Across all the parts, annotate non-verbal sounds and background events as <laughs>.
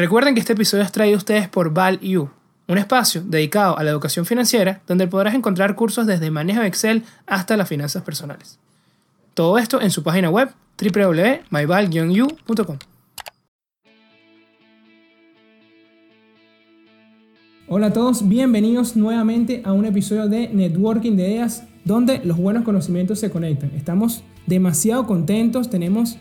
Recuerden que este episodio es traído a ustedes por ValU, un espacio dedicado a la educación financiera donde podrás encontrar cursos desde manejo de Excel hasta las finanzas personales. Todo esto en su página web www.myval-u.com. Hola a todos, bienvenidos nuevamente a un episodio de Networking de Ideas donde los buenos conocimientos se conectan. Estamos demasiado contentos, tenemos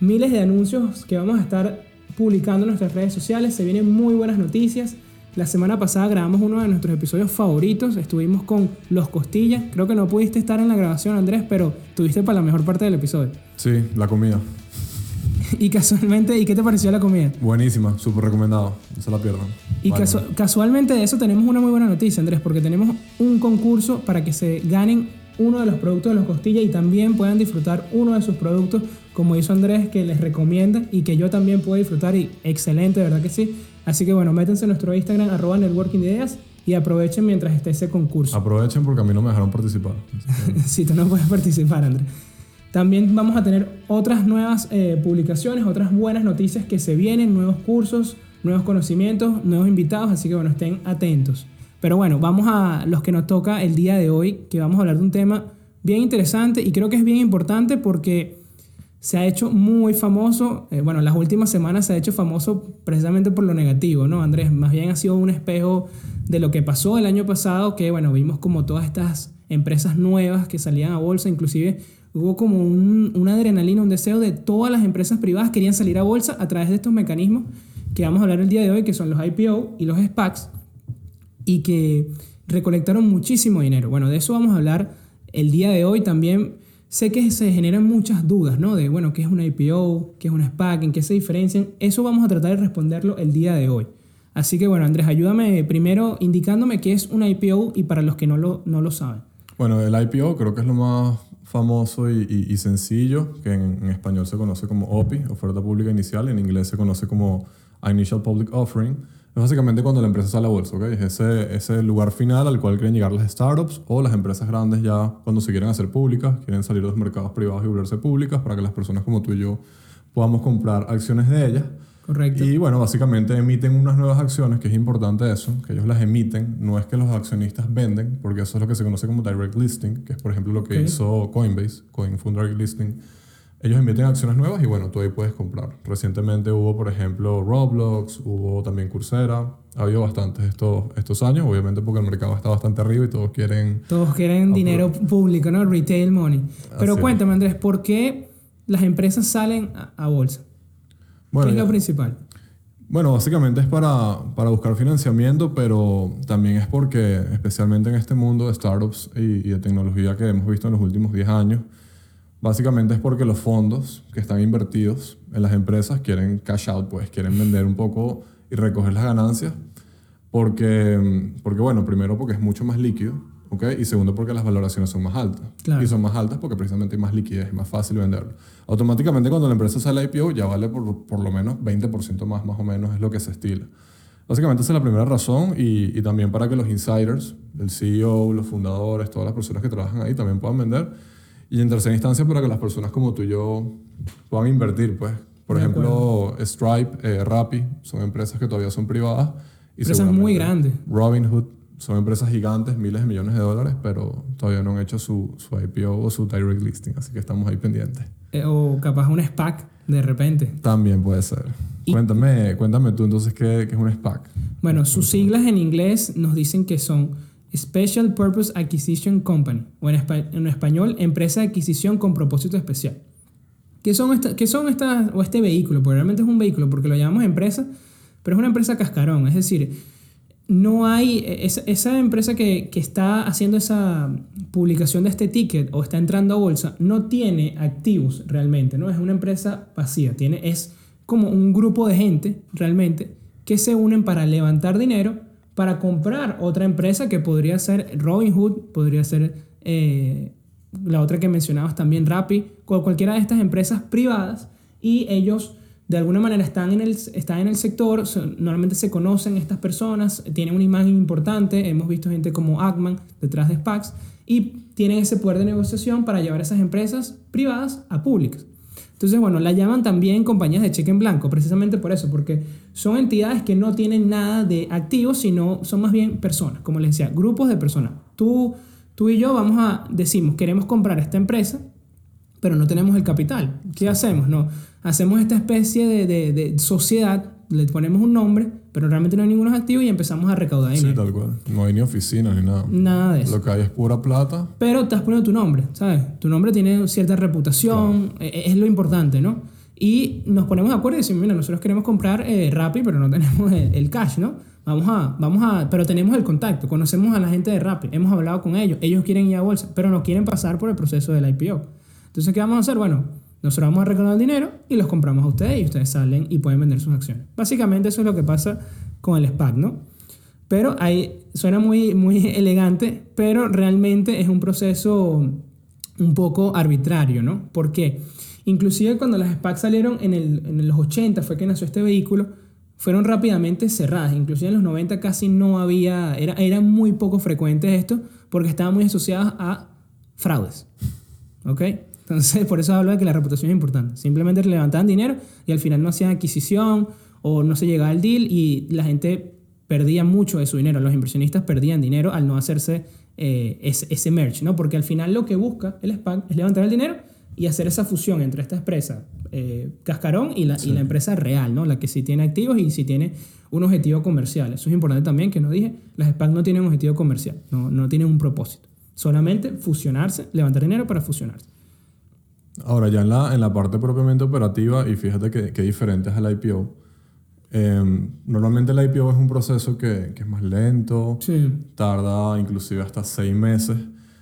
miles de anuncios que vamos a estar publicando en nuestras redes sociales, se vienen muy buenas noticias. La semana pasada grabamos uno de nuestros episodios favoritos, estuvimos con Los Costillas, creo que no pudiste estar en la grabación Andrés, pero tuviste para la mejor parte del episodio. Sí, la comida. <laughs> y casualmente, ¿y qué te pareció la comida? Buenísima, súper recomendado, no se la pierdan. Y casualmente de eso tenemos una muy buena noticia Andrés, porque tenemos un concurso para que se ganen uno de los productos de Los Costillas y también puedan disfrutar uno de sus productos como hizo Andrés, que les recomienda y que yo también puedo disfrutar y excelente, ¿verdad que sí? Así que bueno, métanse en nuestro Instagram, arroba networking ideas y aprovechen mientras esté ese concurso. Aprovechen porque a mí no me dejaron participar. <laughs> si tú no puedes participar, Andrés. También vamos a tener otras nuevas eh, publicaciones, otras buenas noticias que se vienen, nuevos cursos, nuevos conocimientos, nuevos invitados, así que bueno, estén atentos. Pero bueno, vamos a los que nos toca el día de hoy, que vamos a hablar de un tema bien interesante y creo que es bien importante porque se ha hecho muy famoso, eh, bueno, las últimas semanas se ha hecho famoso precisamente por lo negativo, ¿no, Andrés? Más bien ha sido un espejo de lo que pasó el año pasado, que, bueno, vimos como todas estas empresas nuevas que salían a bolsa, inclusive hubo como una adrenalina, un deseo de todas las empresas privadas querían salir a bolsa a través de estos mecanismos que vamos a hablar el día de hoy, que son los IPO y los SPACs, y que recolectaron muchísimo dinero. Bueno, de eso vamos a hablar el día de hoy también Sé que se generan muchas dudas, ¿no? De, bueno, ¿qué es una IPO? ¿Qué es una SPAC? ¿En qué se diferencian? Eso vamos a tratar de responderlo el día de hoy. Así que, bueno, Andrés, ayúdame primero indicándome qué es una IPO y para los que no lo, no lo saben. Bueno, el IPO creo que es lo más famoso y, sencillo, que en, en, español se conoce como OPI, oferta pública inicial, en inglés se conoce como Initial Public Offering es básicamente cuando la empresa sale a bolsa, ¿ok? Es ese, ese lugar final al cual quieren llegar las startups o las empresas grandes ya cuando se quieren hacer públicas, quieren salir de los mercados privados y volverse públicas para que las personas como tú y yo podamos comprar acciones de ellas. Correcto. Y bueno, básicamente emiten unas nuevas acciones, que es importante eso, que ellos las emiten, no es que los accionistas venden, porque eso es lo que se conoce como direct listing, que es por ejemplo lo que hizo Coinbase, Coin Direct Listing ellos emiten acciones nuevas y bueno, tú ahí puedes comprar. Recientemente hubo, por ejemplo, Roblox, hubo también Coursera. Ha habido bastantes estos, estos años, obviamente porque el mercado está bastante arriba y todos quieren... Todos quieren dinero público, ¿no? Retail money. Pero cuéntame, Andrés, ¿por qué las empresas salen a, bolsa? Bueno, ¿Qué es lo principal? Bueno, básicamente es para, para, buscar financiamiento, pero también es porque, especialmente en este mundo de startups y, y de tecnología que hemos visto en los últimos 10 años, Básicamente es porque los fondos que están invertidos en las empresas quieren cash out, pues quieren vender un poco y recoger las ganancias. Porque, porque bueno, primero porque es mucho más líquido, ¿ok? Y segundo porque las valoraciones son más altas. Y son más altas porque precisamente hay más liquidez, es más fácil venderlo. Automáticamente cuando la empresa sale IPO ya vale por, por lo menos 20% más, más o menos es lo que se estila. Básicamente esa es la primera razón y, y también para que los insiders, el CEO, los fundadores, todas las personas que trabajan ahí también puedan vender y en tercera instancia, para que las personas como tú y yo puedan invertir, pues. Por ejemplo, Stripe, eh, Rappi, son empresas que todavía son privadas. Y empresas muy grandes. Robinhood, son empresas gigantes, miles de millones de dólares, pero todavía no han hecho su, su IPO o su direct listing, así que estamos ahí pendientes. Eh, o capaz un SPAC de repente. También puede ser. Cuéntame, cuéntame tú entonces qué, qué es un SPAC. Bueno, sus siglas en inglés nos dicen que son Special Purpose Acquisition Company, o en, español, empresa de adquisición con propósito especial. ¿Qué son, qué son estas, o este vehículo? Porque realmente es un vehículo, porque lo llamamos empresa, pero es una empresa cascarón, es decir, no hay, esa, empresa que, que, está haciendo esa publicación de este ticket o está entrando a bolsa, no tiene activos realmente, ¿no? Es una empresa vacía, tiene, es como un grupo de gente realmente que se unen para levantar dinero para comprar otra empresa que podría ser Robinhood, podría ser eh, la otra que mencionabas también, Rappi, cualquiera de estas empresas privadas y ellos de alguna manera están en el, están en el sector, normalmente se conocen estas personas, tienen una imagen importante, hemos visto gente como Ackman detrás de SPACs y tienen ese poder de negociación para llevar esas empresas privadas a públicas. Entonces, bueno, la llaman también compañías de cheque en blanco, precisamente por eso, porque son entidades que no tienen nada de activos, sino son más bien personas, como les decía, grupos de personas. Tú, tú y yo vamos a, decimos, queremos comprar esta empresa, pero no tenemos el capital. ¿Qué hacemos? No, hacemos esta especie de, de, de sociedad, le ponemos un nombre, pero realmente no hay ninguno activo y empezamos a recaudar Sí, dinero. tal cual. No hay ni oficina ni nada. Nada de eso. Lo que hay es pura plata. Pero estás poniendo tu nombre, ¿sabes? Tu nombre tiene cierta reputación, e- es lo importante, ¿no? Y nos ponemos de acuerdo y decimos, mira, nosotros queremos comprar eh, Rappi, pero no <laughs> tenemos el, el cash, ¿no? Vamos a, vamos a, pero tenemos el contacto, conocemos a la gente de Rappi, hemos hablado con ellos, ellos quieren ir a bolsa, pero no quieren pasar por el proceso del IPO. Entonces, ¿qué vamos a hacer? Bueno, nosotros vamos a recaudar el dinero y los compramos a ustedes y ustedes salen y pueden vender sus acciones. Básicamente eso es lo que pasa con el SPAC, ¿no? Pero ahí suena muy, muy <laughs> elegante, pero realmente es un proceso un poco arbitrario, ¿no? ¿Por qué? Inclusive cuando las SPAC salieron en, el, en los 80, fue que nació este vehículo, fueron rápidamente cerradas. Inclusive en los 90 casi no había, era, era muy poco frecuente esto, porque estaban muy asociadas a fraudes. ¿Ok? Entonces, por eso hablo de que la reputación es importante. Simplemente levantaban dinero y al final no hacían adquisición o no se llegaba al deal y la gente perdía mucho de su dinero. Los inversionistas perdían dinero al no hacerse eh, ese, ese merge, ¿no? Porque al final lo que busca el SPAC es levantar el dinero y hacer esa fusión entre esta empresa eh, cascarón y la, y la empresa real, ¿no? La que sí tiene activos y sí tiene un objetivo comercial. Eso es importante también, que no dije, las SPAC no tienen un objetivo comercial, no, no tienen un propósito. Solamente fusionarse, levantar dinero para fusionarse. Ahora, ya en la, en la parte propiamente operativa, y fíjate que, que diferente es al IPO. eh, normalmente el IPO es un proceso que, que es más lento, Sí. tarda inclusive hasta seis meses.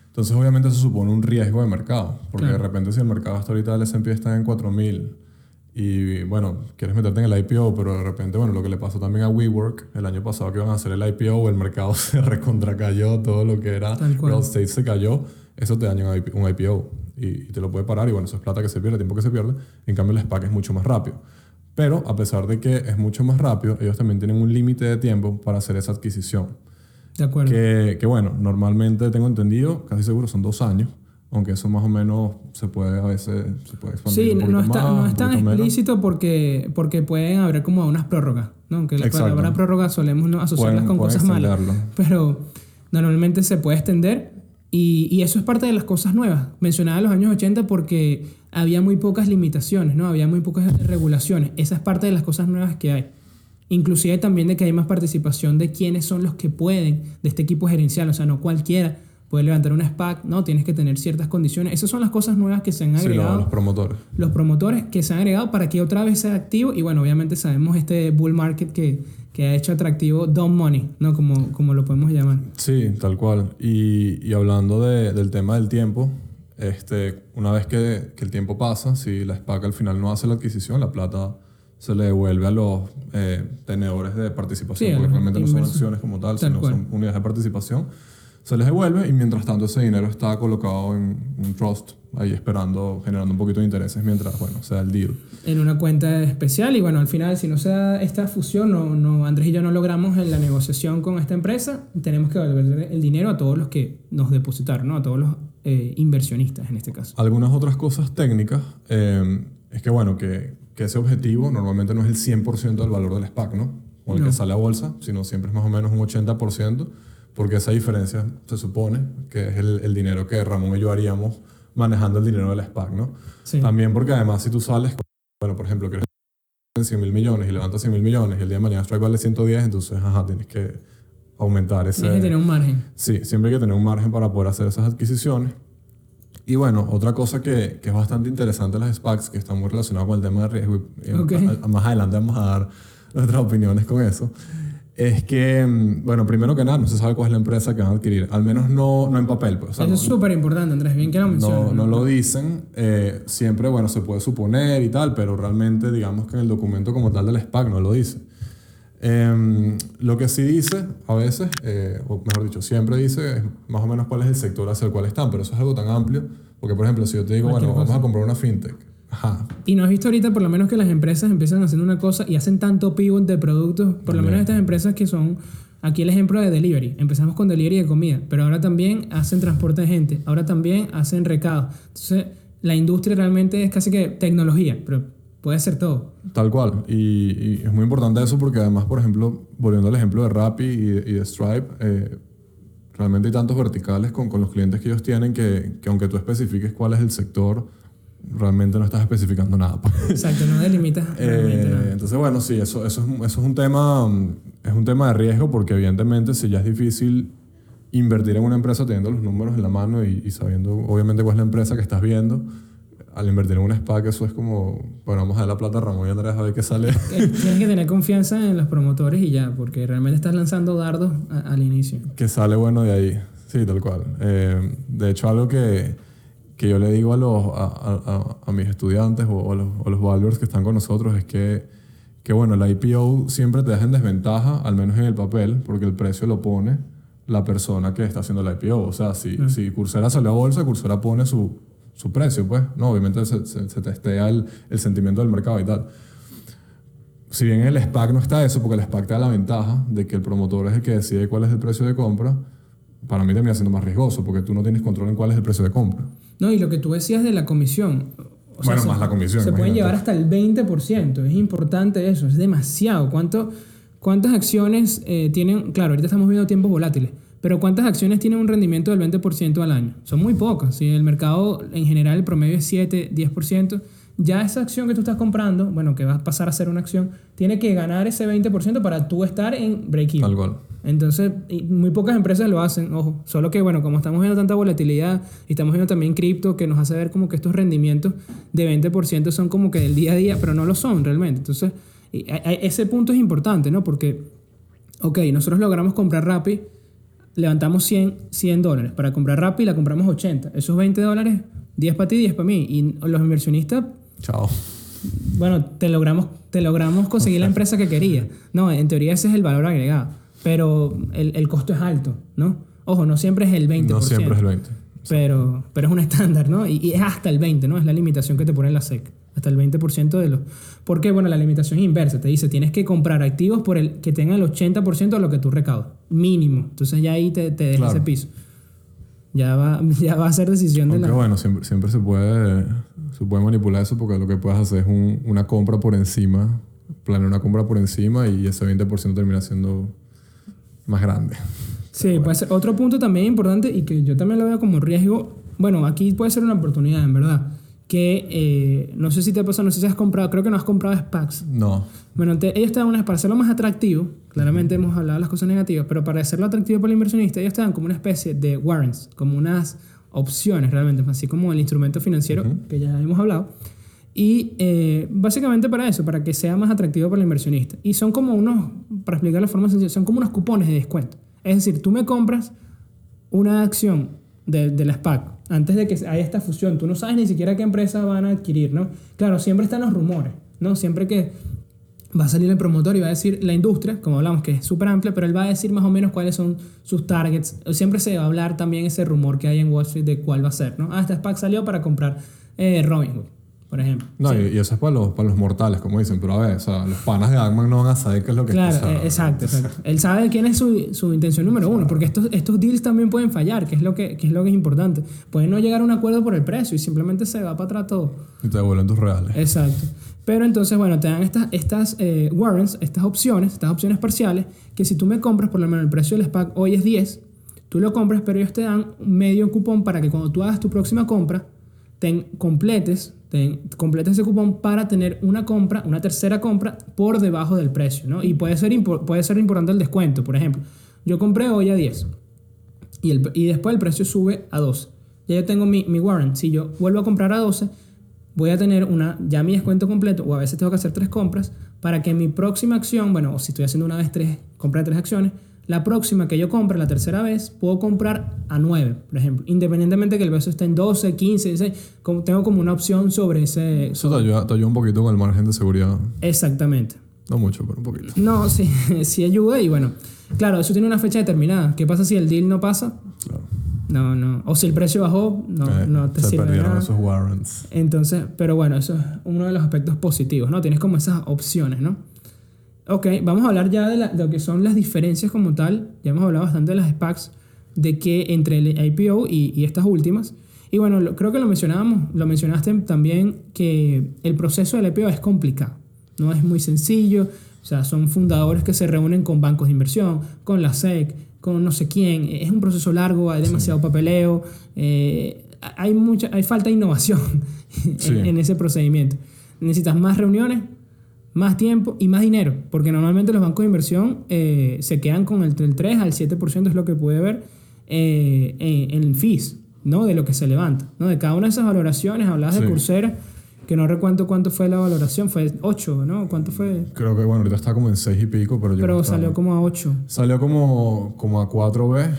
Entonces, obviamente, eso supone un riesgo de mercado. Porque Claro. de repente, si el mercado hasta ahorita del SP está en 4000 y, bueno, quieres meterte en el IPO, pero de repente, bueno, lo que le pasó también a WeWork el año pasado que iban a hacer el IPO, el mercado <laughs> se recontracayó, todo lo que era real estate se cayó, eso te daña un IPO y, y te lo puede parar. Y bueno, eso es plata que se pierde, tiempo que se pierde. En cambio, el SPAC es mucho más rápido. Pero a pesar de que es mucho más rápido, ellos también tienen un límite de tiempo para hacer esa adquisición. De acuerdo. Que, que bueno, normalmente tengo entendido, casi seguro son dos años, aunque eso más o menos se puede a veces se puede expandir Sí, un no, poquito no está, más, no es tan menos. explícito porque, porque pueden haber como unas prórrogas, ¿no? Aunque la Exacto. palabra prórroga solemos no asociarlas Pueden- con pueden cosas malas. Pero normalmente se puede extender y, y eso es parte de las cosas nuevas. Mencionaba los años 80 porque había muy pocas limitaciones, ¿no? Había muy pocas regulaciones. Esa es parte de las cosas nuevas que hay. Inclusive también de que hay más participación de quiénes son los que pueden de este equipo gerencial. O sea, no cualquiera puede levantar una SPAC, ¿no? Tienes que tener ciertas condiciones. Esas son las cosas nuevas que se han Sí, agregado los promotores. los promotores que se han agregado para que otra vez sea activo y bueno, obviamente sabemos este bull market que, que ha hecho atractivo dumb money, ¿no? Como, como lo podemos llamar. Sí, tal cual. Y, y hablando de- del tema del tiempo, este, una vez que, que el tiempo pasa, si la SPAC al final no hace la adquisición, la plata se le devuelve a los eh, tenedores de participación, Sí, porque realmente no son acciones como tal, Tal sino cual. son unidades de participación. Se les devuelve y mientras tanto ese dinero está colocado en un trust, ahí esperando, generando un poquito de intereses mientras, bueno, sea el deal. En una cuenta especial y bueno, al final si no se da esta fusión, no, no, Andrés y yo no logramos en la negociación con esta empresa, tenemos que devolver el dinero a todos los que nos depositaron, ¿no? A todos los eh, inversionistas en este caso. Algunas otras cosas técnicas eh, es que, bueno, que, que ese objetivo normalmente no es el 100% del valor del SPAC, ¿no? O el No. que sale a bolsa, sino siempre es más o menos un 80%, porque esa diferencia se supone que es el, el dinero que Ramón y yo haríamos manejando el dinero del SPAC, ¿no? Sí. También porque además si tú sales, bueno, por ejemplo, que en 100 mil millones y levantas 100 mil millones y el día de mañana Strike vale 110, entonces, ajá, tienes que aumentar ese... Tienes que tener un margen. Sí, siempre hay que tener un margen para poder hacer esas adquisiciones. Y bueno, otra cosa que, que es bastante interesante las SPACs, que está muy relacionado con el tema de riesgo, y Ok. a- a- más adelante vamos a dar nuestras opiniones con eso, es que, mm, bueno, primero que nada, no se sabe cuál es la empresa que van a adquirir, al menos no, no en papel. Pues, o sea, Eso no- es súper importante, Andrés, bien que lo mencionas. no, no lo dicen, eh, siempre, bueno, se puede suponer y tal, pero realmente digamos que en el documento como tal del SPAC no lo dice. Em, lo que sí dice, a veces, eh, o mejor dicho, siempre dice más o menos cuál es el sector hacia el cual están, pero eso es algo tan amplio, porque por ejemplo, si yo te digo, bueno, vamos a comprar una fintech, ajá, Y no has visto ahorita por lo menos que las empresas empiezan haciendo una cosa y hacen tanto pivot de productos, por lo menos estas empresas que son, aquí el ejemplo de delivery, empezamos con delivery de comida, pero ahora también hacen transporte de gente, ahora también hacen recado. Entonces, la industria realmente es casi que tecnología, pero puede ser todo. Tal cual. Y, y es muy importante eso porque además, por ejemplo, volviendo al ejemplo de Rappi y, y de Stripe, eh, realmente hay tantos verticales con, con los clientes que ellos tienen que, que aunque tú especifiques cuál es el sector, realmente no estás especificando nada. pues. Exacto, no delimitas <laughs> Eh, nada. entonces, bueno, sí, eso, eso, es, un- eso es un tema es un tema de riesgo porque evidentemente si ya es difícil invertir en una empresa teniendo los números en la mano y, y sabiendo obviamente cuál es la empresa que estás viendo, al invertir en un SPAC eso es como, bueno, vamos a dar la plata a Ramón y Andrés a ver qué sale. <laughs> Eh, Tienes que tener confianza en los promotores y ya, porque realmente estás lanzando dardos a- al inicio. que sale bueno de ahí. Sí, tal cual. Eh, de hecho, algo que, que yo le digo a, los, a, a- a- a mis estudiantes o, a los, o los valuers que están con nosotros es que, que, bueno, el IPO siempre te deja en desventaja, al menos en el papel, porque el precio lo pone la persona que está haciendo el IPO. O sea, si, si Coursera salió a bolsa, Coursera pone su, su precio, pues. No, obviamente se, se, se testea el, el sentimiento del mercado y tal si bien en el SPAC no está eso, porque el SPAC te da la ventaja de que el promotor es el que decide cuál es el precio de compra, para mí termina siendo más riesgoso, porque tú no tienes control en cuál es el precio de compra. No, y lo que tú decías de la comisión. o Bueno, se- más la comisión, Se pueden llevar hasta el 20%. Es importante eso, es demasiado. ¿Cuánto, ¿Cuántas acciones eh, tienen? Claro, ahorita estamos viendo tiempos volátiles, pero ¿cuántas acciones tienen un rendimiento del 20% al año? Son muy pocas. Si el mercado en general el promedio es 7, 10%, ya esa acción que tú estás comprando, bueno, que va a pasar a ser una acción, tiene que ganar ese 20% para tú estar en break-even. Tal cual. Entonces, muy pocas empresas lo hacen, ojo. Solo que, bueno, como estamos viendo tanta volatilidad y estamos viendo también cripto que nos hace ver como que estos rendimientos de 20% son como que del día a día, pero no lo son realmente. Entonces, ese punto es importante, ¿no? Porque, ok, nosotros logramos comprar Rappi, levantamos 100, 100 dólares. Para comprar Rappi la compramos 80. Esos 20 dólares, 10 para ti, 10 para mí. Y los inversionistas Chao. bueno, te logramos, te logramos conseguir la empresa que quería. No, en teoría ese es el valor agregado. Pero el, el costo es alto, ¿no? Ojo, no siempre es el 20%. No siempre es el 20. Pero, pero es un estándar, ¿no? Y, y es hasta el 20, ¿no? Es la limitación que te pone la SEC. Hasta el 20% de los... Porque, bueno, la limitación es inversa. Te dice, tienes que comprar activos por el que tengan el 80% de lo que tú recaudas. Mínimo. Entonces ya ahí te, te deja Claro. ese piso. Ya va, <laughs> ya va a ser decisión de Aunque la... bueno, siempre, siempre se, puede, se puede manipular eso porque lo que puedes hacer es un- una compra por encima, planear una compra por encima y ese 20% termina siendo más grande. Sí, puede ser. Otro punto también importante y que yo también lo veo como riesgo. Bueno, aquí puede ser una oportunidad, en verdad. Que eh, no sé si te ha pasado, no sé si has comprado, creo que no has comprado SPACs. No. Bueno, te- ellos te dan unas, para hacerlo más atractivo, claramente hemos hablado de las cosas negativas, pero para hacerlo atractivo para el inversionista, ellos te dan como una especie de warrants, como unas opciones realmente, así como el instrumento financiero que ya hemos hablado. Y eh, básicamente para eso, para que sea más atractivo para el inversionista. Y son como unos, para explicar de forma sencilla, son como unos cupones de descuento. Es decir, tú me compras una acción de, de la SPAC antes de que haya esta fusión. Tú no sabes ni siquiera qué empresa van a adquirir, ¿no? Claro, siempre están los rumores, ¿no? Siempre que va a salir el promotor y va a decir la industria, como hablamos, que es súper amplia, pero él va a decir más o menos cuáles son sus targets. Siempre se va a hablar también ese rumor que hay en Wall Street de cuál va a ser, ¿no? Ah, esta SPAC salió para comprar eh, Robinhood, por ejemplo. No, y, y eso es para los, para los mortales, como dicen, pero a ver, o sea, los panas de Agman no van a saber qué es lo que Claro, eh, exacto, exacto. Él sabe quién es su, su intención número uno, porque estos, estos deals también pueden fallar, que es, lo que, que es lo que es importante. Pueden no llegar a un acuerdo por el precio y simplemente se va para atrás todo. Y te devuelven tus reales. Exacto. Pero entonces, bueno, te dan estas, estas eh, warrants, estas opciones, estas opciones parciales, que si tú me compras, por lo menos el precio del SPAC hoy es 10, tú lo compras, pero ellos te dan medio cupón para que cuando tú hagas tu próxima compra, ten, completes, ten, ese cupón para tener una compra, una tercera compra por debajo del precio, ¿no? Y puede ser, puede ser importante el descuento, por ejemplo. Yo compré hoy a 10 y, el, y después el precio sube a 12. Ya yo tengo mi, mi warrant. Si yo vuelvo a comprar a 12, voy a tener una, ya mi descuento completo, o a veces tengo que hacer tres compras, para que mi próxima acción, bueno, o si estoy haciendo una vez tres, compra de tres acciones, la próxima que yo compre, la tercera vez, puedo comprar a 9, por ejemplo. Independientemente que el beso esté en 12, 15, 16, como, tengo como una opción sobre ese... Eso te ayuda, te ayuda un poquito con el margen de seguridad. Exactamente. No mucho, pero un poquito. No, sí, <laughs> sí ayuda y bueno, claro, eso tiene una fecha determinada. ¿Qué pasa si el deal no pasa? Claro. No, no. O si el precio bajó, no, Eh, no te se sirve perdieron nada. esos warrants. Entonces, pero bueno, eso es uno de los aspectos positivos, ¿no? Tienes como esas opciones, ¿no? Ok, vamos a hablar ya de, la- de lo que son las diferencias como tal. Ya hemos hablado bastante de las SPACs, de que entre el IPO y, y estas últimas. Y bueno, lo- creo que lo mencionábamos, lo mencionaste también que el proceso del IPO es complicado, no es muy sencillo, o sea, son fundadores que se reúnen con bancos de inversión, con la SEC, con no sé quién, es un proceso largo, hay demasiado papeleo, eh, hay, mucha, hay falta de innovación Sí. <laughs> en, en ese procedimiento. Necesitas más reuniones, más tiempo y más dinero, porque normalmente los bancos de inversión eh, se quedan con el, el 3 al 7% es lo que puede ver eh, en, en fees, ¿no? De lo que se levanta, ¿no? De cada una de esas valoraciones, hablabas Sí. de Coursera, que no recuerdo cuánto fue la valoración, fue 8, ¿no? ¿Cuánto fue? Creo que, bueno, ahorita está como en 6 y pico, pero, llegó Pero salió como a 8. Salió como, como a 4B,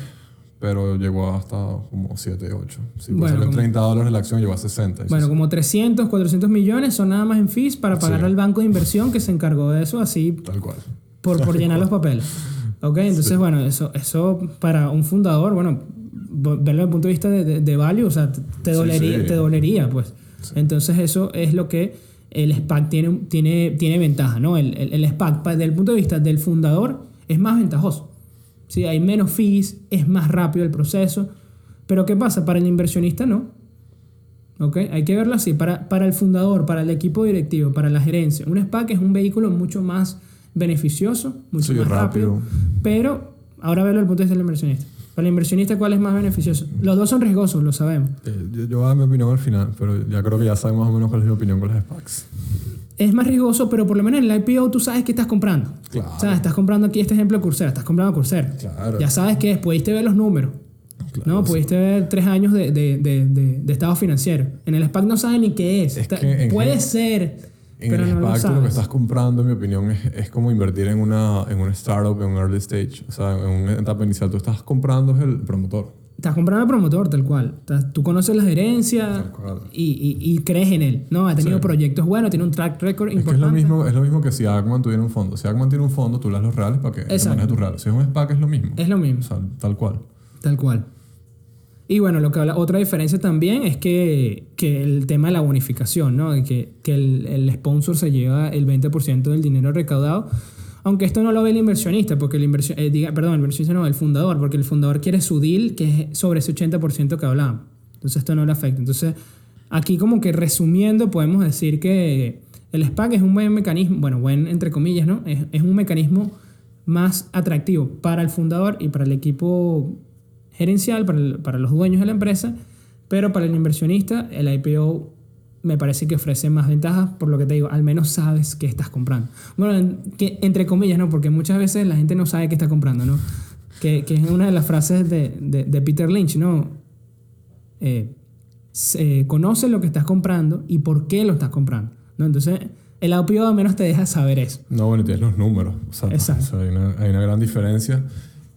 pero llegó hasta como 7, 8. Sí, pues Bueno, como- 30 dólares la acción, llegó a 60. y Bueno, sí, como 300, 400 millones son nada más en fees para pagar Sí. al banco de inversión que se encargó de eso así Tal cual. por, por llenar los <laughs> papeles. ¿Ok? Entonces, bueno, eso, eso para un fundador, bueno, verlo desde el punto de vista de, de, de value, o sea, te, Sí, dolería, sí. te dolería, pues. Entonces, eso es lo que el SPAC tiene, tiene, tiene ventaja, ¿no? El, el, el SPAC, pa- desde el punto de vista del fundador, es más ventajoso. ¿Sí? Hay menos fees, es más rápido el proceso. Pero, ¿qué pasa? Para el inversionista, no. ¿Ok? Hay que verlo así. Para, para el fundador, para el equipo directivo, para la gerencia, un SPAC es un vehículo mucho más beneficioso, mucho Sí, más rápido. rápido. Pero ahora verlo desde el punto de vista del inversionista. Para el inversionista, ¿cuál es más beneficioso? Los dos son riesgosos, lo sabemos. Eh, yo, yo voy a dar mi opinión al final, pero ya creo que ya sabemos más o menos cuál es mi opinión con las SPACs. Es más riesgoso, pero por lo menos en el IPO tú sabes qué estás comprando. Claro. O sea, estás comprando aquí este ejemplo de Coursera, estás comprando Coursera. Claro. Ya sabes que es, pudiste ver los números. Claro, no, sí. pudiste ver tres años de, de, de, de, estado financiero. En el SPAC no sabes ni qué es. Es que puede gen- ser, En pero el no lo SPAC tú lo que estás comprando, en mi opinión, es, es como invertir en una, en una startup, en un early stage. O sea, en una etapa inicial. Tú estás comprando el promotor. Estás comprando al promotor, tal cual. Estás- Tú conoces la gerencia Tal cual. y, y, y crees en él. No, ha tenido Sí. proyectos buenos, tiene un track record Es que es importante. lo, mismo, es lo mismo que si Ackman tuviera un fondo. Si Ackman tiene un fondo, tú le das los reales para que maneje tus reales. Si es un SPAC, es lo mismo. Es lo mismo. O sea, tal cual. Tal cual. Y bueno, lo que habla, otra diferencia también es que, que el tema de la bonificación, ¿no? Que, que el, el sponsor se lleva el 20% del dinero recaudado. Aunque esto no lo ve el inversionista, porque el inversión, eh, perdón, el inversionista no, el fundador, porque el fundador quiere su deal, que es sobre ese 80% que hablábamos. Entonces esto no le afecta. Entonces, aquí como que resumiendo, podemos decir que el SPAC es un buen mecanismo, bueno, buen entre comillas, ¿no? Es, es un mecanismo más atractivo para el fundador y para el equipo gerencial, para, el- para los dueños de la empresa, pero para el inversionista el IPO me parece que ofrece más ventajas, por lo que te digo, al menos sabes qué estás comprando. Bueno, en- que, entre comillas, ¿no? Porque muchas veces la gente no sabe qué está comprando, ¿no? Que, que es una de las frases de, de- de Peter Lynch, ¿no? Eh, se- conoce lo que estás comprando y por qué lo estás comprando, ¿no? Entonces, el IPO al menos te deja saber eso. No, bueno, tienes los números. O sea, Exacto. o sea, hay, una, hay una gran diferencia.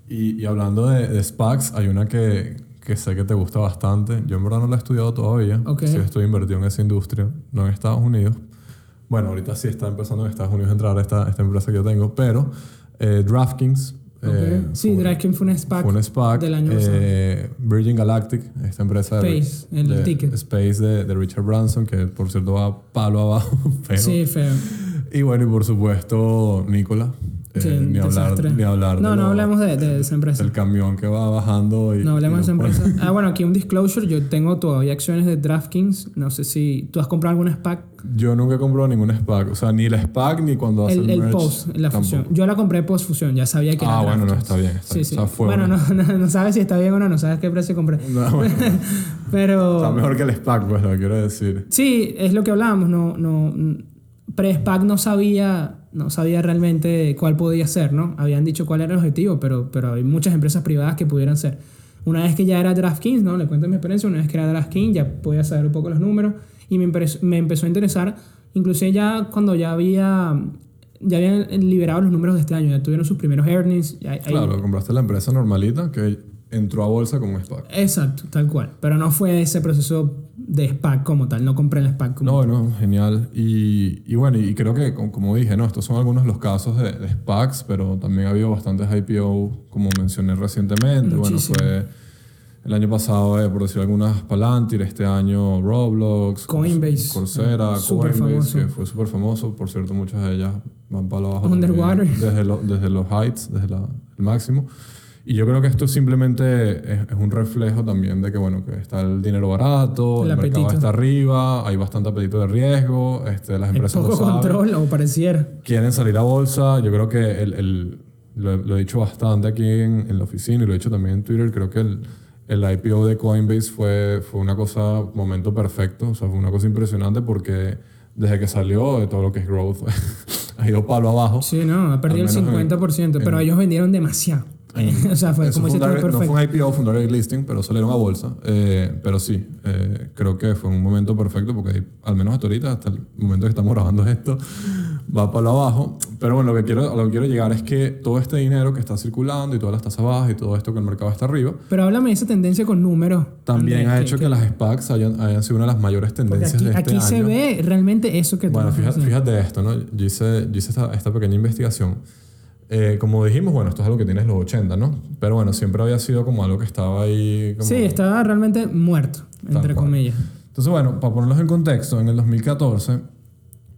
Y, y hablando de, de SPACs, hay una que, que sé que te gusta bastante. Yo en verdad no la he estudiado todavía. Ok. Sí estoy invertido en esa industria, no en Estados Unidos. Bueno, ahorita sí está empezando en Estados Unidos a entrar esta, esta empresa que yo tengo, pero eh, DraftKings. Ok. eh, sí, DraftKings fue un SPAC, fue un SPAC. del año eh, Virgin Galactic, esta empresa de, Space, el de- ticket. Space de, de Richard Branson, que por cierto va palo abajo. <laughs> Pero, Sí, feo. y bueno, y por supuesto, Nicola. Eh, Sí, ni, hablar, ni hablar No, de no lo- hablemos de, de esa empresa. del camión que va bajando. Y, No hablemos y de esa empresa. Ah, bueno, aquí un <laughs> disclosure. Yo tengo todavía acciones de DraftKings. No sé si tú has comprado alguna SPAC. Yo nunca he comprado ningún SPAC. O sea, ni la SPAC ni cuando hace El, el, el post, la tampoco. fusión. Yo la compré post fusión. Ya sabía que era Ah, bueno, no, está bien. Está Sí, bien. sí. O sea, fue bueno, no, <laughs> no, no sabes si está bien o no. No sabes qué precio compré. No, bueno, <laughs> Pero... está mejor que el SPAC, pues lo quiero decir. Sí, es lo que hablábamos. No, no, Pre-SPAC no sabía, no sabía realmente cuál podía ser, ¿no? Habían dicho cuál era el objetivo, pero, pero hay muchas empresas privadas que pudieran ser. Una vez que ya era DraftKings, ¿no? Le cuento mi experiencia. Una vez que era DraftKings, ya podía saber un poco los números y me, me empezó a interesar. Inclusive ya cuando ya había, ya habían liberado los números de este año, ya tuvieron sus primeros earnings. Claro, compraste la empresa normalita que entró a bolsa como SPAC. Exacto, tal cual. Pero no fue ese proceso de SPAC como tal. No compré el SPAC como No, bueno, genial. Y, y bueno, y creo que, como- dije, ¿no? estos son algunos de los casos de, de SPACs, pero también ha habido bastantes IPO, como mencioné recientemente. Bueno, Muchísimo. fue el año pasado, eh, por decir algunas, Palantir, este año Roblox, Coinbase. Coursera, Súper Coinbase, famoso. que fue súper famoso. Por cierto, muchas de ellas van para abajo. Underwater. también, Desde, lo- desde los heights, desde la- el máximo. Y yo creo que esto simplemente es, es un reflejo también de que, bueno, que está el dinero barato, El el, mercado está arriba, hay bastante apetito de riesgo, este, las empresas lo poco saben, control, o pareciera. quieren salir a bolsa. Yo creo que el, el- lo, lo he dicho bastante aquí en, en la oficina y lo he dicho también en Twitter. Creo que el, el IPO de Coinbase fue, fue una cosa, momento perfecto, o sea, fue una cosa impresionante porque desde que salió de todo lo que es growth <laughs> ha ido palo abajo. Sí, no, ha perdido el Al menos en- 50%, pero ellos vendieron demasiado. <laughs> o sea, fue como direct- no fue un IPO, fue un direct listing, pero salieron a bolsa. Eh, pero sí, eh, creo que fue un momento perfecto porque al menos hasta ahorita, hasta el momento que estamos grabando esto, va para abajo. Pero bueno, lo que quiero, a lo que quiero llegar es que todo este dinero que está circulando y todas las tasas bajas y todo esto que el mercado está arriba, Pero háblame de esa tendencia con números. también Andrés, ha hecho que, las SPACs hayan, hayan sido una de las mayores tendencias aquí, de este aquí se año. ve realmente eso que tú Bueno, fíjate, fíjate esto, ¿no? Yo hice, yo hice esta, esta pequeña investigación. Eh, como dijimos, bueno, esto es algo que tienes los 80, ¿no? Pero bueno, siempre había sido como algo que estaba ahí. Como Sí, estaba realmente muerto, entre comillas. Entonces, bueno, para ponerlos en contexto, en el 2014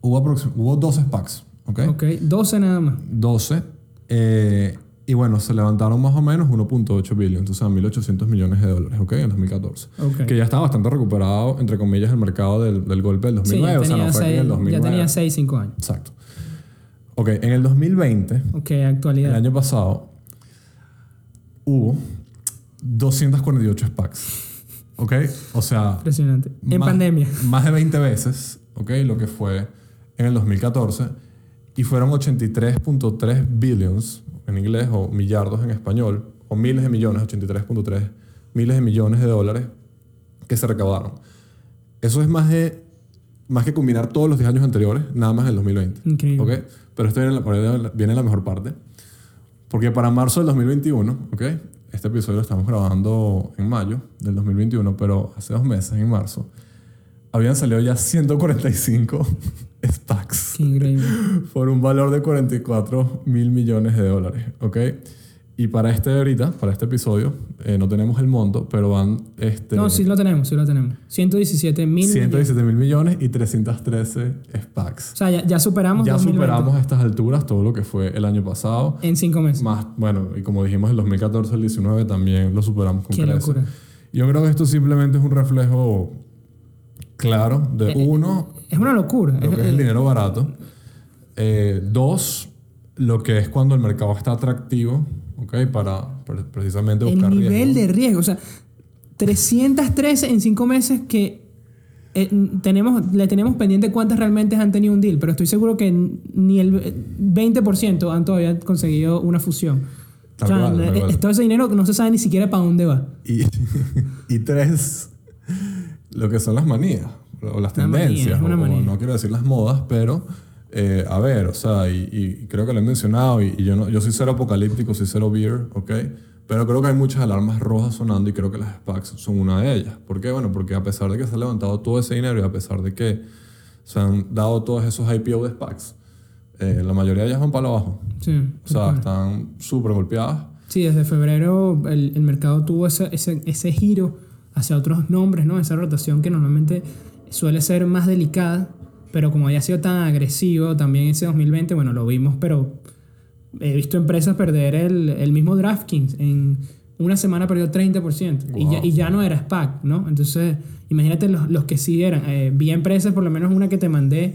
hubo, hubo 12 SPACs, ¿ok? Ok, 12 nada más. 12. eh, y bueno, se levantaron más o menos 1.8 billion, o sea, 1.800 millones de dólares, ¿ok? En el 2014. Ok. Que ya estaba bastante recuperado, entre comillas, el mercado del, del golpe del Sí, 2009, ya o sea, tenía, no fue seis, el ya 2009. tenía 6, 5 años. Exacto. Ok, en el 2020, Ok, el actualidad. año pasado, hubo 248 SPACs. ¿Ok? O sea, Impresionante. En más- pandemia. Más de 20 veces, ¿ok? Lo que fue en el 2014. Y fueron 83.3 billions en inglés o millardos en español, o miles de millones, 83.3 miles de millones de dólares que se recaudaron. Eso es más de más que combinar todos los 10 años anteriores, nada más en el 2020. Increíble. ¿ok? Pero esto viene, en la- viene en la mejor parte. Porque para marzo del 2021, ¿ok? Este episodio lo estamos grabando en mayo del 2021, pero hace dos meses, en marzo, habían salido ya 145 <laughs> SPACs Qué increíble. <laughs> por un valor de 44 mil millones de dólares, ¿ok? Y para este ahorita, para este episodio, eh, no tenemos el monto, pero van este, No, sí lo tenemos, sí lo tenemos. 117 mil. 117 mil millones y 313 SPACs. O sea, ya, ya superamos Ya 2020 superamos a estas alturas todo lo que fue el año pasado. en 5 meses. Más, bueno, y como dijimos, el 2014, el 19 también lo superamos con Qué creces. locura. Yo creo que esto simplemente es un reflejo claro de Eh, uno, Es una locura. lo que es el dinero barato. Eh, dos, lo que es cuando el mercado está atractivo, ¿ok? Para, pre- precisamente el buscar nivel riesgo. de riesgo. O sea, 313 en 5 meses que eh, tenemos, le tenemos pendiente cuántas realmente han tenido un deal, pero estoy seguro que ni el 20% han todavía conseguido una fusión. Tal o sea, cual, tal eh, cual. todo ese dinero no se sabe ni siquiera para dónde va. Y, <laughs> y tres, lo que son las manías o las Una manía, tendencias. una o- manía. no quiero decir las modas, pero eh, a ver, o sea, y, y creo que lo he mencionado, y, y yo, no, yo soy cero apocalíptico, soy cero beer, ¿ok? Pero creo que hay muchas alarmas rojas sonando y creo que las SPACs son una de ellas. ¿Por qué? Bueno, porque a pesar de que se ha levantado todo ese dinero y a pesar de que se han dado todos esos IPO de SPACs, eh, la mayoría de ellas van para abajo. Sí, O sea, están súper golpeadas. Sí, desde febrero el, el mercado tuvo ese, ese, ese giro hacia otros nombres, ¿no? Esa rotación que normalmente suele ser más delicada, pero como había sido tan agresivo también ese 2020, bueno, lo vimos, pero he visto empresas perder el, el mismo DraftKings. En una semana perdió 30% y, ya, y ya no era SPAC, ¿no? Entonces, imagínate los, los que sí eran. Eh, vi empresas, por lo menos una que te mandé,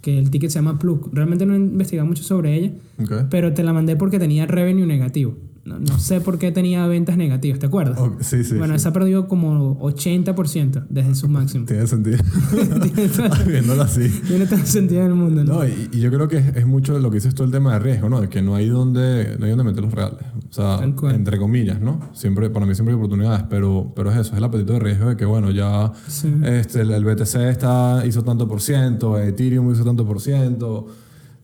que el ticket se llama Plug. Realmente no he investigado mucho sobre ella. Pero te la mandé porque tenía revenue negativo. No, no sé por qué tenía ventas negativas, ¿te acuerdas? Sí, sí. bueno, sí. esa perdió como 80% desde su máximo. <laughs> Tiene sentido. <laughs> Tiene todo- así. Tiene todo el sentido del mundo, ¿no? No, y, y yo creo que es, es mucho de lo que dices tú el tema de riesgo, ¿no? De que no hay donde, no hay donde meter los reales. O sea, entre comillas, ¿no? Siempre, para mí siempre hay oportunidades, pero, pero es eso, es el apetito de riesgo de que, bueno, ya Sí. este, el, el BTC está, hizo tanto por ciento, Ethereum hizo tanto por ciento.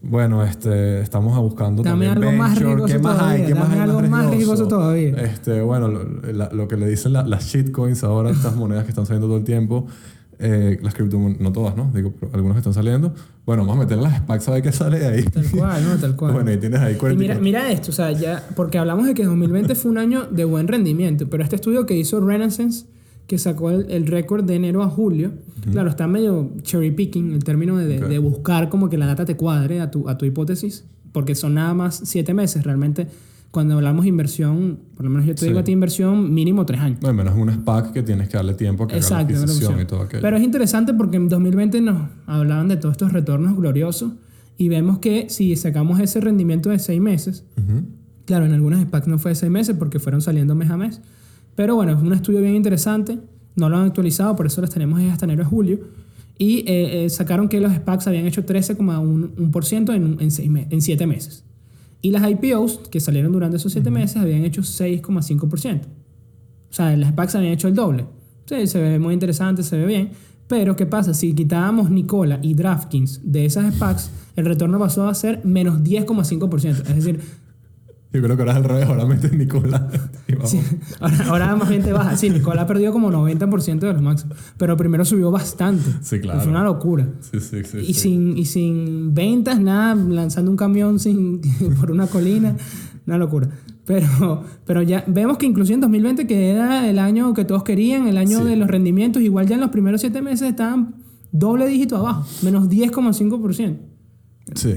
Bueno, este, estamos buscando Dame también algo más venture. riesgoso ¿Qué más hay? todavía, ¿Qué más dame hay algo más riesgoso todavía. Este, bueno, lo, la- lo que le dicen la- las shitcoins ahora, estas monedas que están saliendo todo el tiempo, eh, las criptomonedas, no todas, ¿no? Digo, pero algunas que están saliendo. Bueno, vamos a meter las SPACs a ver qué sale de ahí. Tal cual, ¿no? Tal cual. Bueno, y tienes ahí Y 40 mira, mira esto, o sea, ya, porque hablamos de que 2020 fue un año de buen rendimiento, pero este estudio que hizo Renaissance, que sacó el, el récord de enero a julio, claro, está medio cherry picking, el término de, de- Ok. de buscar como que la data te cuadre a tu, a tu hipótesis, porque son nada más siete meses, realmente cuando hablamos inversión, por lo menos yo te Sí. digo a ti inversión mínimo tres años. No, y menos un SPAC que tienes que darle tiempo a que haga la Exacto, adquisición opción. y todo aquello. Pero es interesante porque en 2020 nos hablaban de todos estos retornos gloriosos y vemos que si sacamos ese rendimiento de seis meses, Ujú. claro, en algunas SPACs no fue de seis meses porque fueron saliendo mes a mes, pero bueno, es un estudio bien interesante, no lo han actualizado, por eso los tenemos hasta enero y julio, y eh, eh, sacaron que los SPACs habían hecho 13,1% en, en, seis me- en siete meses. Y las IPOs, que salieron durante esos siete meses, habían hecho 6,5%. O sea, las SPACs habían hecho el doble. Sí, se ve muy interesante, se ve bien. Pero, ¿qué pasa? Si quitábamos Nicola y DraftKings de esas SPACs, el retorno pasó a ser menos 10,5%. Es decir, Yo creo que ahora es al revés, ahora metes Nicolás. <laughs> sí, ahora, ahora más bien te baja. Sí, Nicola ha perdido como 90% de los máximos. Pero primero subió bastante. Sí, claro. Fue una locura. Sí, sí, sí. Y, sí. sin, y sin ventas, nada, lanzando un camión sin, <laughs> por una colina, una locura. Pero, pero ya vemos que incluso en 2020, que era el año que todos querían, el año Sí. de los rendimientos, igual ya en los primeros siete meses estaban doble dígito abajo, menos 10,5%. Sí.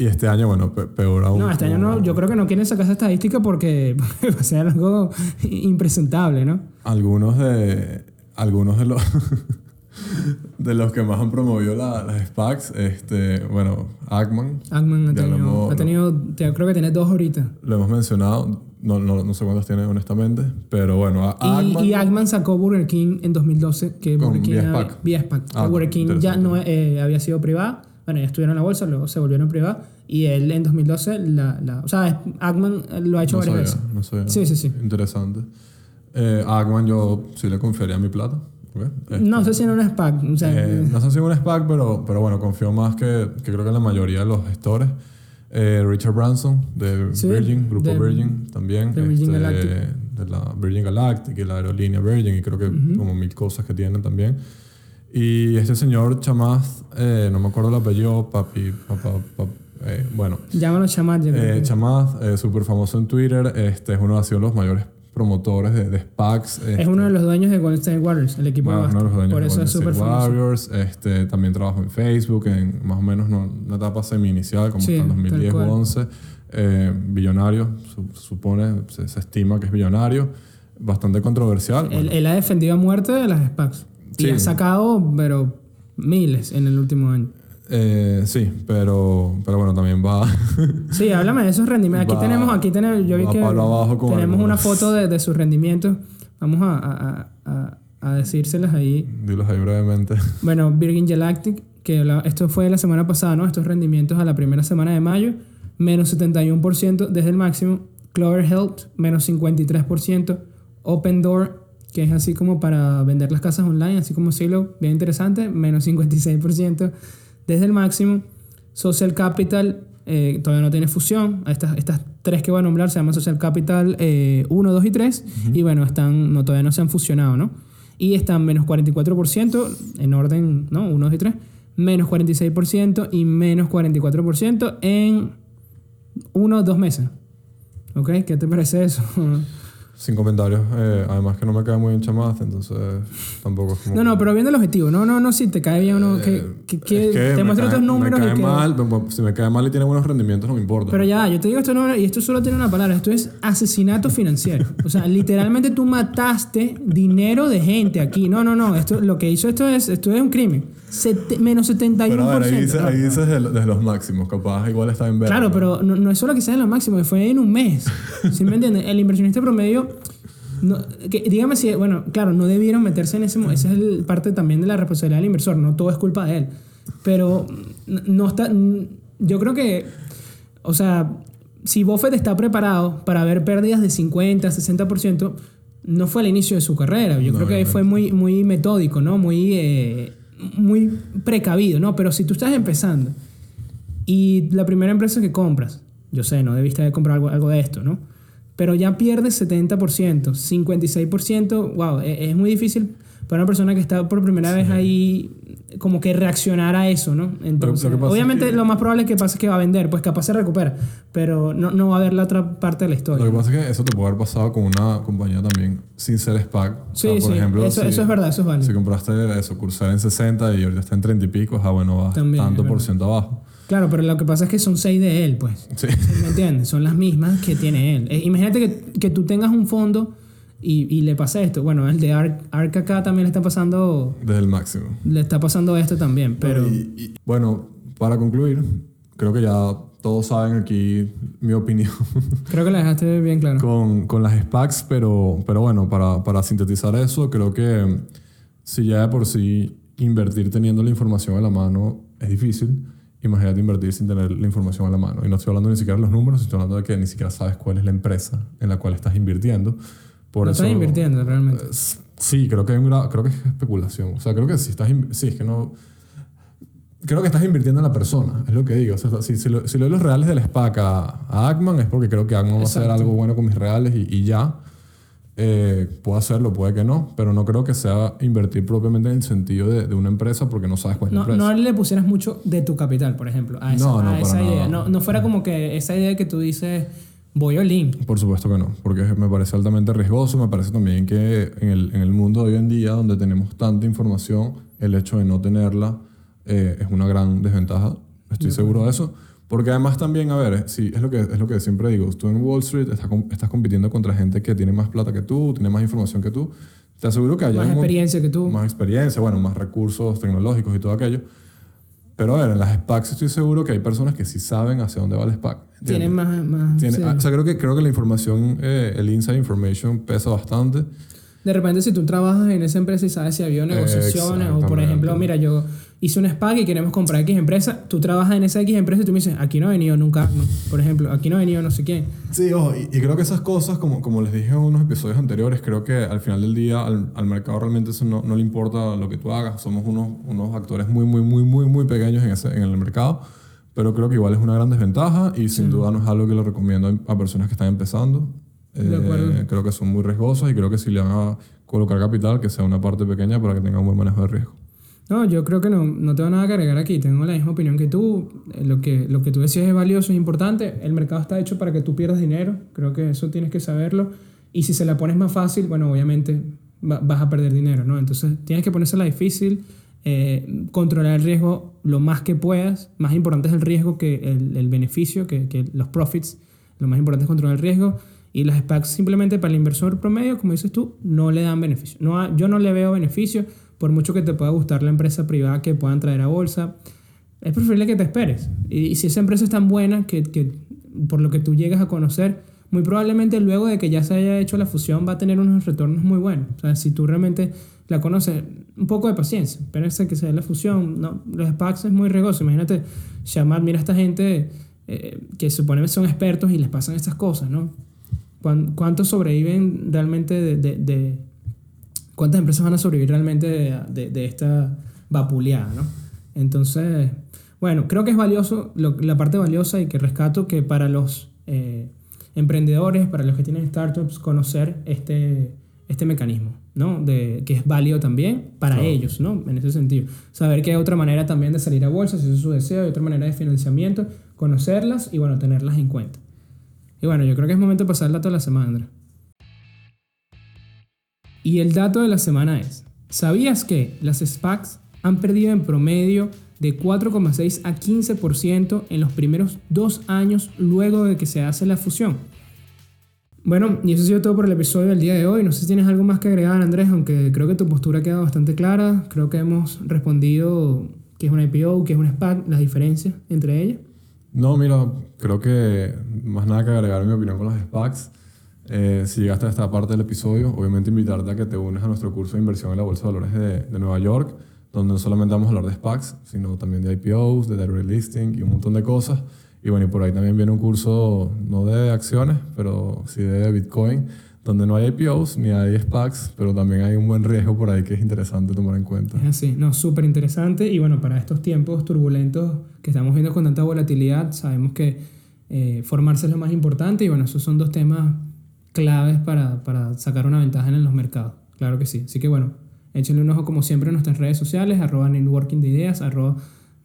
Y este año, bueno, pe- peor aún. No, este año no, yo creo que no quieren sacar esa estadística porque, <laughs> va a ser algo impresentable, ¿no? Algunos de. Algunos de los. <laughs> de los que más han promovido la- las SPACs, este, bueno, Ackman, Ackman ha tenido, hemos- ha tenido te- creo que tiene dos ahorita. lo hemos mencionado, no, no, no sé cuántas tiene honestamente, pero bueno, a- Y, Ackman, y Ackman sacó Burger King en 2012, que Burger King vía SPAC. vía SPAC. Ah, Burger King ya no eh, había sido privada, bueno, ya estuvieron en la bolsa, luego se volvieron privada, y él en 2012, la, la, o sea, Ackman lo ha hecho no varias sabía, veces. no sabía. Sí, sí, sí. Interesante. Eh, Ackman yo sí le confiaría mi plata. ¿ok? Este, No sé si era una SPAC, o sea, Eh, no sé si un SPAC, pero, pero bueno, confío más que, que creo que la mayoría de los gestores. Eh, Richard Branson de Sí, Virgin, Grupo de- Virgin también. de Virgin este, Galactic. De la Virgin Galactic y la aerolínea Virgin y creo que como mil cosas que tienen también. Y este señor Chamaz, eh, no me acuerdo el apellido, papi, papá, pap- eh, bueno, llámalo creo eh, Chamaz, eh, súper famoso en Twitter, este es uno ha sido los mayores promotores de, de SPACs. es uno de los dueños de Golden State Warriors, el equipo Bueno, de uno de los dueños Por de eso es súper State famoso. Warriors. Este, también trabajo en Facebook, en más o menos no- una etapa semi-inicial, como Sí, el tal 2010 o cual. 11. Eh, billonario, su- supone, se, se estima que es billonario. Bastante controversial. Él, bueno. él ha defendido a muerte de las SPACs. Y ha sacado, pero miles en el último año. Eh, sí, pero, pero bueno, también va. <laughs> Sí, háblame de esos rendimientos. Aquí Va- tenemos, aquí tenemos, yo vi que tenemos una foto de, de sus rendimientos. Vamos a, a, a, a decírselas ahí. Dilos ahí brevemente. <laughs> Bueno, Virgin Galactic, que la- esto fue la semana pasada, ¿no? Estos rendimientos a la primera semana de mayo, menos 71% desde el máximo. Clover Health, menos 53%. Open Door, que es así como para vender las casas online, así como Silo, bien interesante, menos 56% desde el máximo. Social Capital eh, todavía no tiene fusión. Estas, estas tres que voy a nombrar se llaman Social Capital eh, 1, 2 y 3. Y bueno, están, no, todavía no se han fusionado, ¿no? Y están menos 44% en orden, ¿no? 1, 2 y 3. Menos 46% y menos 44% en 1 2 meses. ¿Ok? ¿Qué te parece eso? <laughs> Sin comentarios. Eh, además que no me cae muy bien Chamaz, entonces tampoco es como... No, no, pero viendo el objetivo. No, no, no, si te cae bien o no. Que, que, que Es que te muestro cae- estos números Me cae mal, si me cae mal y tiene buenos rendimientos, no me importa. Pero ya, yo te digo estos números y esto solo tiene una palabra. Esto es asesinato financiero. O sea, literalmente tú mataste dinero de gente aquí. No, no, no. Esto, lo que hizo esto es, esto es un crimen. Sete- menos 71%. Pero a ver, ahí dices, ahí dices de, desde los máximos, capaz igual está en verde. Claro, pero no, no es solo que sea en lo máximo, fue en un mes. ¿Sí me entiendes? El inversionista promedio, no, que, dígame si, bueno, claro, no debieron meterse en ese Esa es el- parte también de la responsabilidad del inversor, no todo es culpa de él. Pero no está, yo creo que, o sea, si Buffett está preparado para ver pérdidas de 50, 60%, no fue al inicio de su carrera. Yo No, creo que obviamente. fue muy, muy metódico, ¿no? Muy, eh, muy precavido, ¿no? Pero si tú estás empezando y la primera empresa que compras, yo sé, no debiste haber comprado algo, algo de esto, ¿no? Pero ya pierdes 70%, 56%, wow, es muy difícil para una persona que está por primera vez ahí como que reaccionar a eso, ¿no? Entonces, lo pasa es obviamente que- lo más probable que pase es que va a vender, pues capaz se recupera, pero no, no va a haber la otra parte de la Lo historia. que pasa es que eso te puede haber pasado con una compañía también sin ser SPAC. O Sí, sea, por sí, ejemplo, eso, si, eso es verdad, eso es válido. Si compraste eso, Cursar en 60 y ahorita está en 30 y pico, ah, bueno, va También, tanto por ciento abajo. Claro, pero lo que pasa es que son seis de él, pues. Sí. ¿Me entiendes? Son las mismas que tiene él. Eh, imagínate que, que tú tengas un fondo y, y le pasa esto. Bueno, el de Arc acá también le está pasando. Desde el máximo. Le está pasando esto también, pero. Y- y- bueno, para concluir, creo que ya todos saben aquí mi opinión <laughs> Creo que la dejaste bien claro. con, con las SPACs, pero, pero bueno, para, para sintetizar eso, creo que si ya de por sí invertir teniendo la información a la mano es difícil, imagínate invertir sin tener la información a la mano. Y no estoy hablando ni siquiera de los números, estoy hablando de que ni siquiera sabes cuál es la empresa en la cual estás invirtiendo. Por no eso, estás invirtiendo realmente. Sí, creo que hay un gra- creo que es especulación. O sea, creo que si estás sí, es que no creo que estás invirtiendo en la persona, es lo que digo. O sea, si, si, lo- si le doy los reales del SPAC a, a Ackman es porque creo que Ackman va a hacer Exacto. algo bueno con mis reales y, y ya. Eh, puede hacerlo, puede que no, pero no creo que sea invertir propiamente en el sentido de, de una empresa porque no sabes cuál es la No, empresa. no le pusieras mucho de tu capital, por ejemplo, a esa, No, no, a esa idea. No, no fuera como que esa idea que tú dices, voy all in. Por supuesto que no, porque me parece altamente riesgoso. Me parece también que en el, en el mundo de hoy en día, donde tenemos tanta información, el hecho de no tenerla eh, es una gran desventaja. Estoy seguro de eso. Porque además también, a ver, sí, es lo que, es lo que siempre digo. Tú en Wall Street estás, estás compitiendo contra gente que tiene más plata que tú, tiene más información que tú. Te aseguro que hay Más experiencia que tú. más experiencia, bueno, más recursos tecnológicos y todo aquello. Pero a ver, en las SPACs estoy seguro que hay personas que sí saben hacia dónde va el SPAC. Tienen más... más sí. ah, o sea, creo que, creo que la información, eh, el inside information pesa bastante. De repente, si tú trabajas en esa empresa y sabes si había negociaciones, o por ejemplo, mira, yo hice un SPAC y queremos comprar X empresa, tú trabajas en esa X empresa y tú me dices, aquí no ha venido nunca, Ackman, por ejemplo, aquí no ha venido no sé quién. Sí, ojo, y, y creo que esas cosas, como, como les dije en unos episodios anteriores, creo que al final del día al, al mercado realmente eso no, no le importa lo que tú hagas. Somos unos, unos actores muy, muy, muy, muy, muy pequeños en, ese, en el mercado, pero creo que igual es una gran desventaja y sin duda no es algo que le recomiendo a personas que están empezando. De acuerdo. Eh, creo que son muy riesgosas y creo que si le van a colocar capital, que sea una parte pequeña para que tenga un buen manejo de riesgo. No, yo creo que no, no tengo nada que agregar aquí. Tengo la misma opinión que tú. Eh, Lo que, lo que tú decías es valioso, es importante. El mercado está hecho para que tú pierdas dinero. Creo que eso tienes que saberlo. Y si se la pones más fácil, bueno, obviamente va- vas a perder dinero, ¿no? Entonces tienes que ponérsela difícil, eh, controlar el riesgo lo más que puedas. Más importante es el riesgo que el, el beneficio, que, que los profits. Lo más importante es controlar el riesgo. Y las SPACs simplemente para el inversor promedio, como dices tú, no le dan beneficio. No, yo no le veo beneficio, por mucho que te pueda gustar la empresa privada que puedan traer a bolsa. Es preferible que te esperes. Y, y si esa empresa es tan buena que, que por lo que tú llegas a conocer, muy probablemente luego de que ya se haya hecho la fusión va a tener unos retornos muy buenos. O sea, si tú realmente la conoces, un poco de paciencia. Espérense que se dé la fusión. No, los SPACs es muy riesgoso. Imagínate, llamar, mira a esta gente eh, que supone que son expertos y les pasan estas cosas, ¿no? ¿Cuán- ¿Cuántos sobreviven realmente de, de- de- ¿Cuántas empresas van a sobrevivir realmente de, de- de esta vapuleada, ¿no? Entonces, bueno, creo que es valioso, lo- la parte valiosa y que rescato que para los eh, emprendedores, para los que tienen startups, conocer este, este mecanismo, ¿no? De, que es válido también para Claro. ellos, ¿no? En ese sentido. Saber que hay otra manera también de salir a bolsa, si eso es su deseo, hay otra manera de financiamiento, conocerlas y, bueno, tenerlas en cuenta. Y bueno, yo creo que es momento de pasar el dato de la semana, Andrés. Y el dato de la semana es, ¿sabías que las SPACs han perdido en promedio de 4,6 a 15% en los primeros dos años luego de que se hace la fusión? Bueno, y eso ha sido todo por el episodio del día de hoy. No sé si tienes algo más que agregar, Andrés, aunque creo que tu postura ha quedado bastante clara. Creo que hemos respondido qué es una IPO, qué es una SPAC, las diferencias entre ellas. No, mira, creo que más nada que agregar mi opinión con las SPACs. Eh, si llegaste a esta parte del episodio, obviamente invitarte a que te unes a nuestro curso de inversión en la Bolsa de Valores de, de Nueva York, donde no solamente vamos a hablar de SPACs, sino también de IPOs, de direct listing y un montón de cosas. Y bueno, y por ahí también viene un curso, no de acciones, pero sí de Bitcoin, donde no hay IPOs ni hay SPACs, pero también hay un buen riesgo por ahí que es interesante tomar en cuenta. Es así, no, súper interesante. Y bueno, para estos tiempos turbulentos que estamos viendo con tanta volatilidad, sabemos que eh, formarse es lo más importante. Y bueno, esos son dos temas claves para, para sacar una ventaja en los mercados. Claro que sí. Así que bueno, échenle un ojo como siempre en nuestras redes sociales, arroba networking de ideas, arroba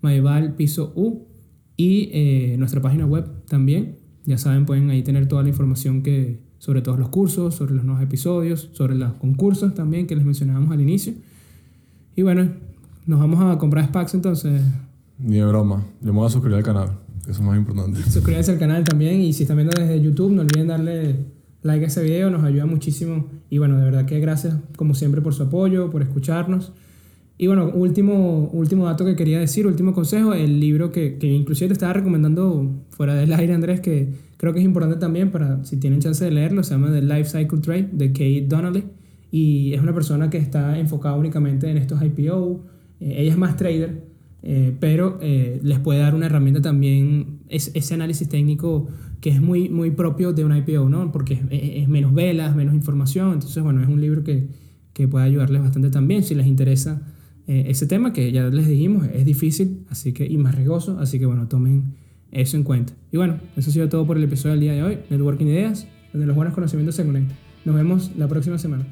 Maival Piso U y eh, nuestra página web también. Ya saben, pueden ahí tener toda la información que, sobre todos los cursos, sobre los nuevos episodios, sobre los concursos también que les mencionábamos al inicio. Y bueno, nos vamos a comprar SPACs entonces. Ni de broma. Yo me voy a suscribir al canal, que eso es más importante. <laughs> Suscríbanse al canal también y si están viendo desde YouTube, no olviden darle like a ese video, nos ayuda muchísimo. Y bueno, de verdad que gracias como siempre por su apoyo, por escucharnos. Y bueno, último, último dato que quería decir, último consejo, el libro que, que inclusive te estaba recomendando fuera del aire, Andrés, que creo que es importante también para si tienen chance de leerlo, se llama The Life Cycle Trade de Kate Donnelly. Y es una persona que está enfocada únicamente en estos IPO, eh, ella es más trader, eh, pero eh, les puede dar una herramienta también, es, ese análisis técnico que es muy, muy propio de un IPO, ¿no? Porque es, es, menos velas, menos información, entonces bueno, es un libro que, que puede ayudarles bastante también si les interesa ese tema que ya les dijimos, es difícil así que, y más riesgoso, así que bueno, tomen eso en cuenta. Y bueno, eso ha sido todo por el episodio del día de hoy, Networking Ideas, donde los buenos conocimientos se conectan. Nos vemos la próxima semana.